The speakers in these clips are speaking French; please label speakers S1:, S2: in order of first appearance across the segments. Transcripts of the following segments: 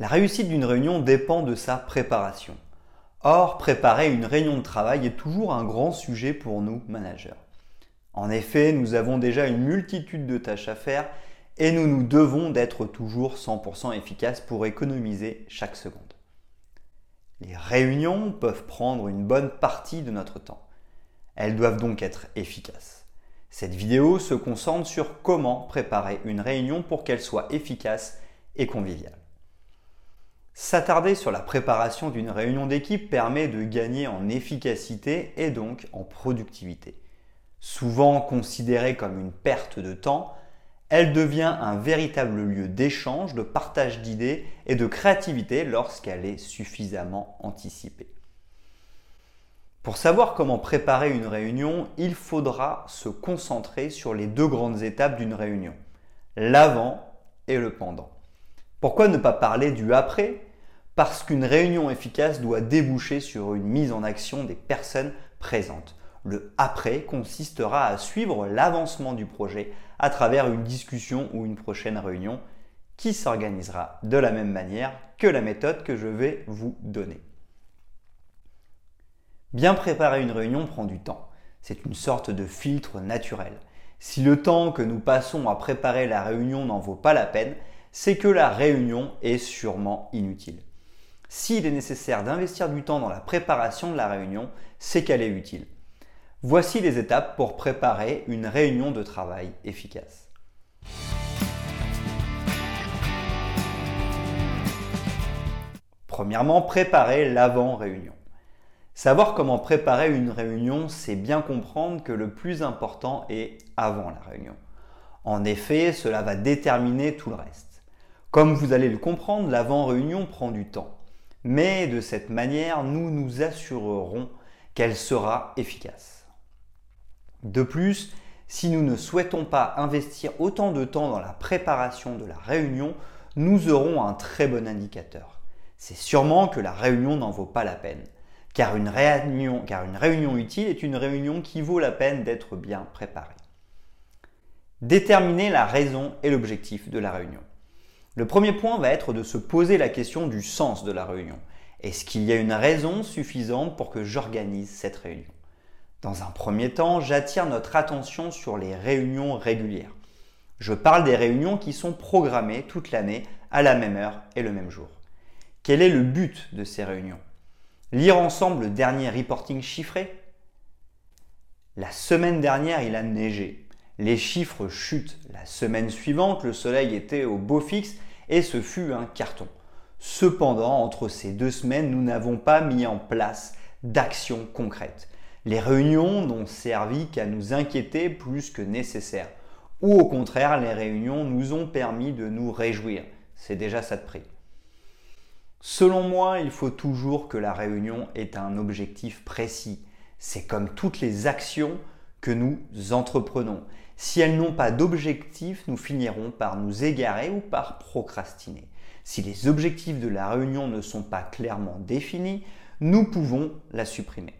S1: La réussite d'une réunion dépend de sa préparation. Or, préparer une réunion de travail est toujours un grand sujet pour nous, managers. En effet, nous avons déjà une multitude de tâches à faire et nous nous devons d'être toujours 100% efficaces pour économiser chaque seconde. Les réunions peuvent prendre une bonne partie de notre temps. Elles doivent donc être efficaces. Cette vidéo se concentre sur comment préparer une réunion pour qu'elle soit efficace et conviviale. S'attarder sur la préparation d'une réunion d'équipe permet de gagner en efficacité et donc en productivité. Souvent considérée comme une perte de temps, elle devient un véritable lieu d'échange, de partage d'idées et de créativité lorsqu'elle est suffisamment anticipée. Pour savoir comment préparer une réunion, il faudra se concentrer sur les deux grandes étapes d'une réunion, l'avant et le pendant. Pourquoi ne pas parler du après parce qu'une réunion efficace doit déboucher sur une mise en action des personnes présentes. Le après consistera à suivre l'avancement du projet à travers une discussion ou une prochaine réunion qui s'organisera de la même manière que la méthode que je vais vous donner. Bien préparer une réunion prend du temps. C'est une sorte de filtre naturel. Si le temps que nous passons à préparer la réunion n'en vaut pas la peine, c'est que la réunion est sûrement inutile. S'il est nécessaire d'investir du temps dans la préparation de la réunion, c'est qu'elle est utile. Voici les étapes pour préparer une réunion de travail efficace. Premièrement, préparer l'avant-réunion. Savoir comment préparer une réunion, c'est bien comprendre que le plus important est avant la réunion. En effet, cela va déterminer tout le reste. Comme vous allez le comprendre, l'avant-réunion prend du temps mais de cette manière, nous nous assurerons qu'elle sera efficace. De plus, si nous ne souhaitons pas investir autant de temps dans la préparation de la réunion, nous aurons un très bon indicateur. C'est sûrement que la réunion n'en vaut pas la peine, car une, réunion, utile est une réunion qui vaut la peine d'être bien préparée. Déterminer la raison et l'objectif de la réunion. Le premier point va être de se poser la question du sens de la réunion. Est-ce qu'il y a une raison suffisante pour que j'organise cette réunion? Dans un premier temps, j'attire notre attention sur les réunions régulières. Je parle des réunions qui sont programmées toute l'année à la même heure et le même jour. Quel est le but de ces réunions? Lire ensemble le dernier reporting chiffré? La semaine dernière, il a neigé. Les chiffres chutent. La semaine suivante, le soleil était au beau fixe et ce fut un carton. Cependant, entre ces deux semaines, nous n'avons pas mis en place d'actions concrètes. Les réunions n'ont servi qu'à nous inquiéter plus que nécessaire. Ou au contraire, les réunions nous ont permis de nous réjouir. C'est déjà ça de prix. Selon moi, il faut toujours que la réunion ait un objectif précis. C'est comme toutes les actions que nous entreprenons. Si elles n'ont pas d'objectif, nous finirons par nous égarer ou par procrastiner. Si les objectifs de la réunion ne sont pas clairement définis, nous pouvons la supprimer.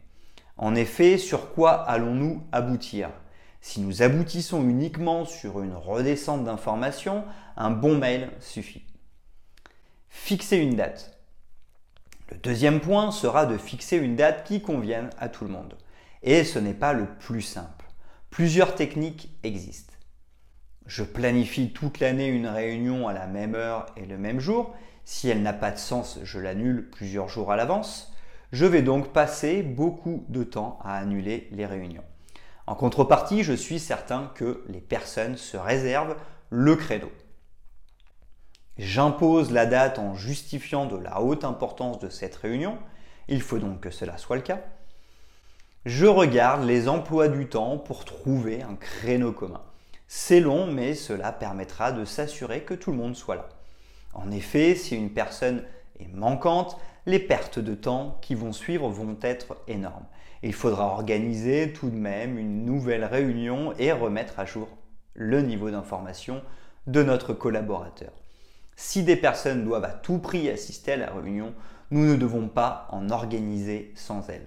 S1: En effet, sur quoi allons-nous aboutir? Si nous aboutissons uniquement sur une redescente d'informations, un bon mail suffit. Fixer une date. Le deuxième point sera de fixer une date qui convienne à tout le monde. Et ce n'est pas le plus simple. Plusieurs techniques existent. Je planifie toute l'année une réunion à la même heure et le même jour. Si elle n'a pas de sens, je l'annule plusieurs jours à l'avance. Je vais donc passer beaucoup de temps à annuler les réunions. En contrepartie, je suis certain que les personnes se réservent le credo. J'impose la date en justifiant de la haute importance de cette réunion. Il faut donc que cela soit le cas je regarde les emplois du temps pour trouver un créneau commun. C'est long, mais cela permettra de s'assurer que tout le monde soit là. En effet, si une personne est manquante, les pertes de temps qui vont suivre vont être énormes. Il faudra organiser tout de même une nouvelle réunion et remettre à jour le niveau d'information de notre collaborateur. Si des personnes doivent à tout prix assister à la réunion, nous ne devons pas en organiser sans elles.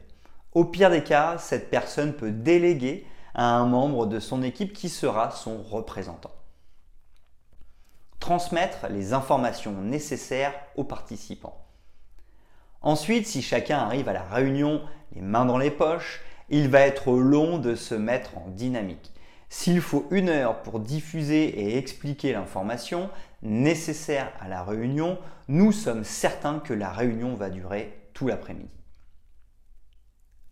S1: Au pire des cas, cette personne peut déléguer à un membre de son équipe qui sera son représentant. Transmettre les informations nécessaires aux participants. Ensuite, si chacun arrive à la réunion les mains dans les poches, il va être long de se mettre en dynamique. S'il faut une heure pour diffuser et expliquer l'information nécessaire à la réunion, nous sommes certains que la réunion va durer tout l'après-midi.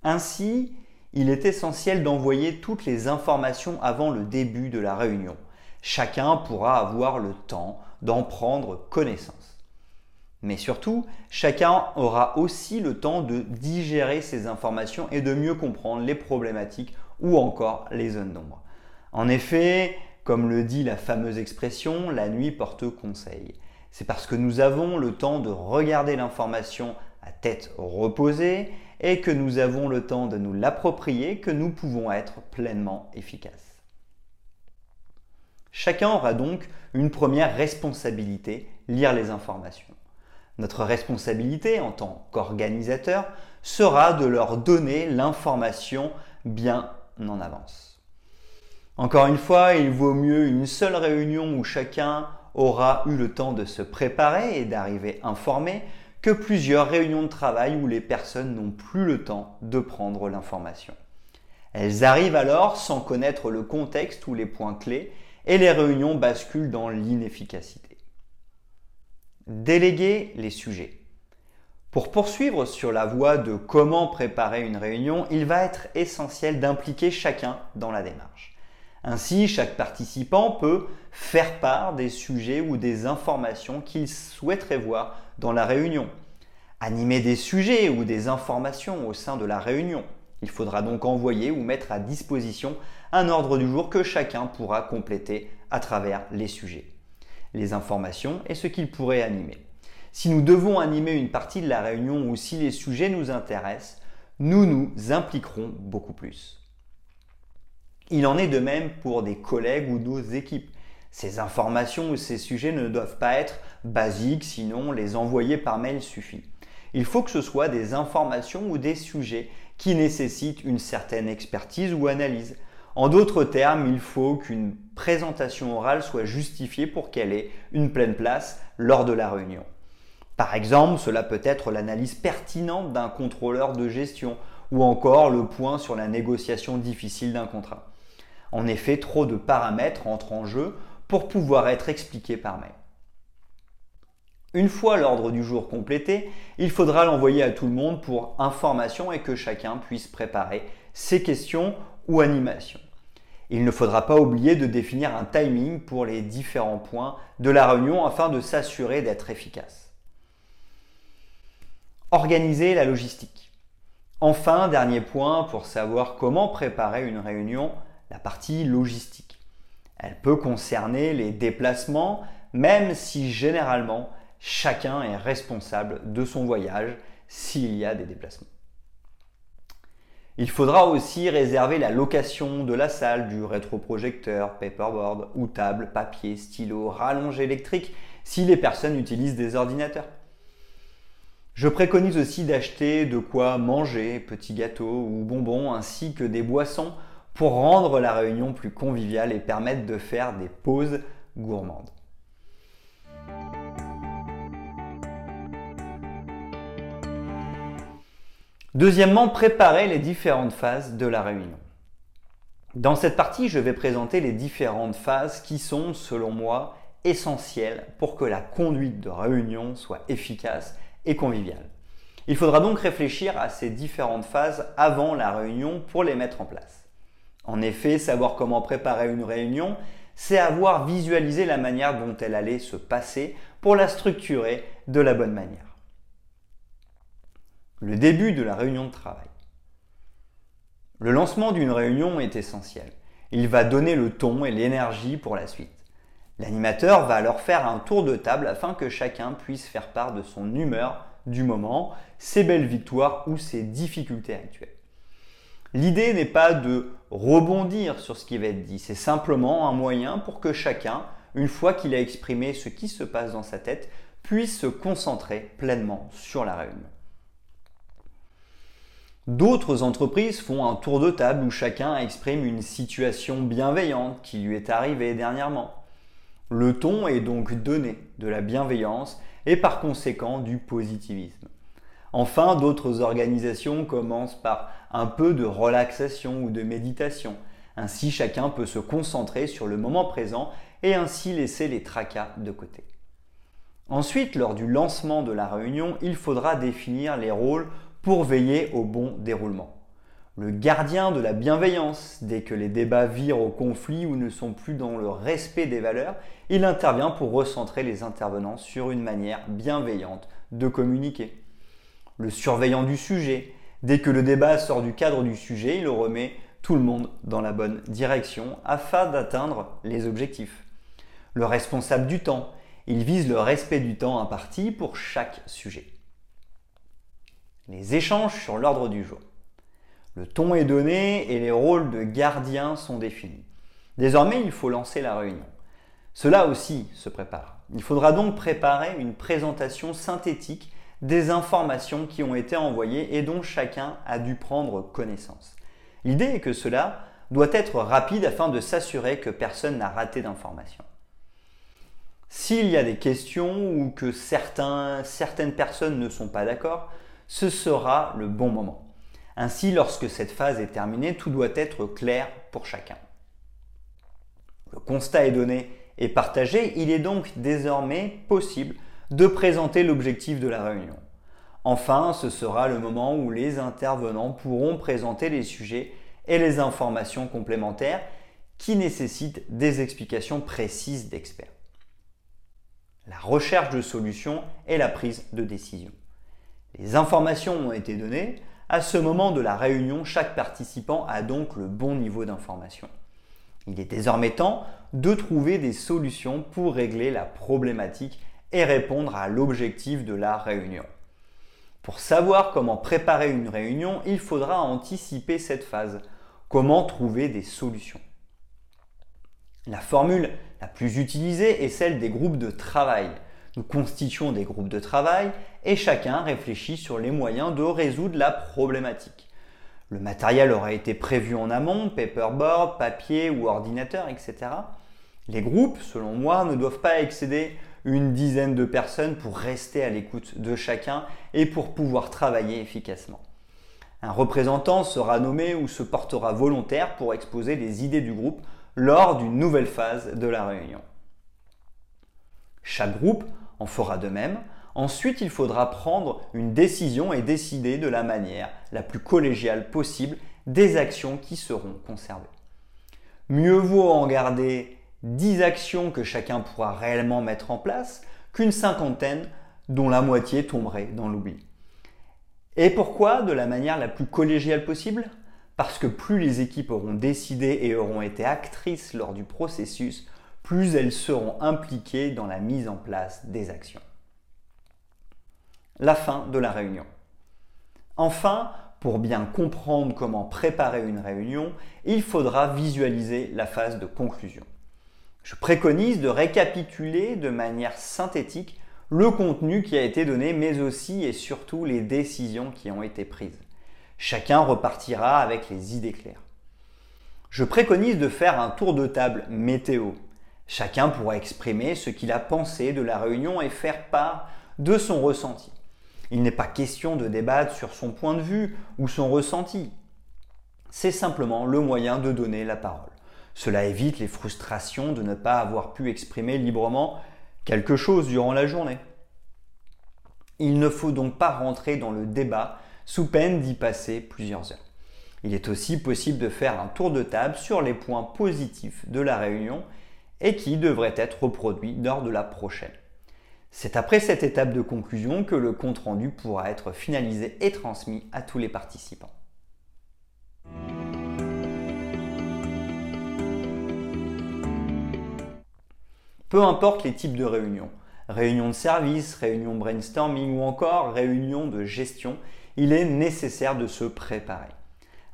S1: Ainsi, il est essentiel d'envoyer toutes les informations avant le début de la réunion. Chacun pourra avoir le temps d'en prendre connaissance. Mais surtout, chacun aura aussi le temps de digérer ces informations et de mieux comprendre les problématiques ou encore les zones d'ombre. En effet, comme le dit la fameuse expression, la nuit porte conseil. C'est parce que nous avons le temps de regarder l'information à tête reposée et que nous avons le temps de nous l'approprier que nous pouvons être pleinement efficaces. Chacun aura donc une première responsabilité, lire les informations. Notre responsabilité en tant qu'organisateur sera de leur donner l'information bien en avance. Encore une fois, il vaut mieux une seule réunion où chacun aura eu le temps de se préparer et d'arriver informé que plusieurs réunions de travail où les personnes n'ont plus le temps de prendre l'information. Elles arrivent alors sans connaître le contexte ou les points clés et les réunions basculent dans l'inefficacité. Déléguer les sujets. Pour poursuivre sur la voie de comment préparer une réunion, il va être essentiel d'impliquer chacun dans la démarche. Ainsi, chaque participant peut faire part des sujets ou des informations qu'il souhaiterait voir dans la réunion. Animer des sujets ou des informations au sein de la réunion. Il faudra donc envoyer ou mettre à disposition un ordre du jour que chacun pourra compléter à travers les sujets les informations et ce qu'il pourrait animer. Si nous devons animer une partie de la réunion ou si les sujets nous intéressent, nous nous impliquerons beaucoup plus. Il en est de même pour des collègues ou nos équipes. Ces informations ou ces sujets ne doivent pas être basiques, sinon les envoyer par mail suffit. Il faut que ce soit des informations ou des sujets qui nécessitent une certaine expertise ou analyse. En d'autres termes, il faut qu'une présentation orale soit justifiée pour qu'elle ait une pleine place lors de la réunion. Par exemple, cela peut être l'analyse pertinente d'un contrôleur de gestion ou encore le point sur la négociation difficile d'un contrat. En effet, trop de paramètres entrent en jeu pour pouvoir être expliqués par mail. Une fois l'ordre du jour complété, il faudra l'envoyer à tout le monde pour information et que chacun puisse préparer ses questions ou animations. Il ne faudra pas oublier de définir un timing pour les différents points de la réunion afin de s'assurer d'être efficace. Organiser la logistique. Enfin, dernier point pour savoir comment préparer une réunion, la partie logistique. Elle peut concerner les déplacements, même si généralement chacun est responsable de son voyage s'il y a des déplacements. Il faudra aussi réserver la location de la salle, du rétroprojecteur, paperboard ou table, papier, stylo, rallonge électrique si les personnes utilisent des ordinateurs. Je préconise aussi d'acheter de quoi manger, petits gâteaux ou bonbons ainsi que des boissons pour rendre la réunion plus conviviale et permettre de faire des pauses gourmandes. Deuxièmement, préparer les différentes phases de la réunion. Dans cette partie, je vais présenter les différentes phases qui sont, selon moi, essentielles pour que la conduite de réunion soit efficace et conviviale. Il faudra donc réfléchir à ces différentes phases avant la réunion pour les mettre en place. En effet, savoir comment préparer une réunion, c'est avoir visualisé la manière dont elle allait se passer pour la structurer de la bonne manière le début de la réunion de travail. Le lancement d'une réunion est essentiel. Il va donner le ton et l'énergie pour la suite. L'animateur va alors faire un tour de table afin que chacun puisse faire part de son humeur du moment, ses belles victoires ou ses difficultés actuelles. L'idée n'est pas de rebondir sur ce qui va être dit, c'est simplement un moyen pour que chacun, une fois qu'il a exprimé ce qui se passe dans sa tête, puisse se concentrer pleinement sur la réunion. D'autres entreprises font un tour de table où chacun exprime une situation bienveillante qui lui est arrivée dernièrement. Le ton est donc donné de la bienveillance et par conséquent du positivisme. Enfin, d'autres organisations commencent par un peu de relaxation ou de méditation. Ainsi, chacun peut se concentrer sur le moment présent et ainsi laisser les tracas de côté. Ensuite, lors du lancement de la réunion, il faudra définir les rôles pour veiller au bon déroulement. Le gardien de la bienveillance, dès que les débats virent au conflit ou ne sont plus dans le respect des valeurs, il intervient pour recentrer les intervenants sur une manière bienveillante de communiquer. Le surveillant du sujet, dès que le débat sort du cadre du sujet, il remet tout le monde dans la bonne direction afin d'atteindre les objectifs. Le responsable du temps, il vise le respect du temps imparti pour chaque sujet les échanges sur l'ordre du jour. Le ton est donné et les rôles de gardien sont définis. Désormais, il faut lancer la réunion. Cela aussi se prépare. Il faudra donc préparer une présentation synthétique des informations qui ont été envoyées et dont chacun a dû prendre connaissance. L'idée est que cela doit être rapide afin de s'assurer que personne n'a raté d'informations. S'il y a des questions ou que certaines personnes ne sont pas d'accord, ce sera le bon moment. Ainsi, lorsque cette phase est terminée, tout doit être clair pour chacun. Le constat est donné et partagé, il est donc désormais possible de présenter l'objectif de la réunion. Enfin, ce sera le moment où les intervenants pourront présenter les sujets et les informations complémentaires qui nécessitent des explications précises d'experts. La recherche de solutions et la prise de décision. Les informations ont été données. À ce moment de la réunion, chaque participant a donc le bon niveau d'information. Il est désormais temps de trouver des solutions pour régler la problématique et répondre à l'objectif de la réunion. Pour savoir comment préparer une réunion, il faudra anticiper cette phase. Comment trouver des solutions? La formule la plus utilisée est celle des groupes de travail. Nous constituons des groupes de travail et chacun réfléchit sur les moyens de résoudre la problématique. Le matériel aura été prévu en amont, paperboard, papier ou ordinateur, etc. Les groupes, selon moi, ne doivent pas excéder une dizaine de personnes pour rester à l'écoute de chacun et pour pouvoir travailler efficacement. Un représentant sera nommé ou se portera volontaire pour exposer les idées du groupe lors d'une nouvelle phase de la réunion. Chaque groupe en fera de même. Ensuite, il faudra prendre une décision et décider de la manière la plus collégiale possible des actions qui seront conservées. Mieux vaut en garder 10 actions que chacun pourra réellement mettre en place qu'une cinquantaine dont la moitié tomberait dans l'oubli. Et pourquoi de la manière la plus collégiale possible? Parce que plus les équipes auront décidé et auront été actrices lors du processus, plus elles seront impliquées dans la mise en place des actions. La fin de la réunion. Enfin, pour bien comprendre comment préparer une réunion, il faudra visualiser la phase de conclusion. Je préconise de récapituler de manière synthétique le contenu qui a été donné, mais aussi et surtout les décisions qui ont été prises. Chacun repartira avec les idées claires. Je préconise de faire un tour de table météo Chacun pourra exprimer ce qu'il a pensé de la réunion et faire part de son ressenti. Il n'est pas question de débattre sur son point de vue ou son ressenti. C'est simplement le moyen de donner la parole. Cela évite les frustrations de ne pas avoir pu exprimer librement quelque chose durant la journée. Il ne faut donc pas rentrer dans le débat sous peine d'y passer plusieurs heures. Il est aussi possible de faire un tour de table sur les points positifs de la réunion et qui devrait être reproduit lors de la prochaine. C'est après cette étape de conclusion que le compte-rendu pourra être finalisé et transmis à tous les participants. Peu importe les types de réunions, réunion de service, réunion brainstorming ou encore réunion de gestion, il est nécessaire de se préparer.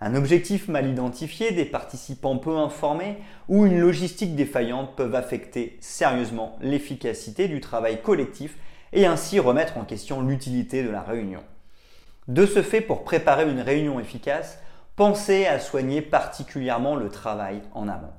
S1: Un objectif mal identifié, des participants peu informés ou une logistique défaillante peuvent affecter sérieusement l'efficacité du travail collectif et ainsi remettre en question l'utilité de la réunion. De ce fait, pour préparer une réunion efficace, pensez à soigner particulièrement le travail en amont.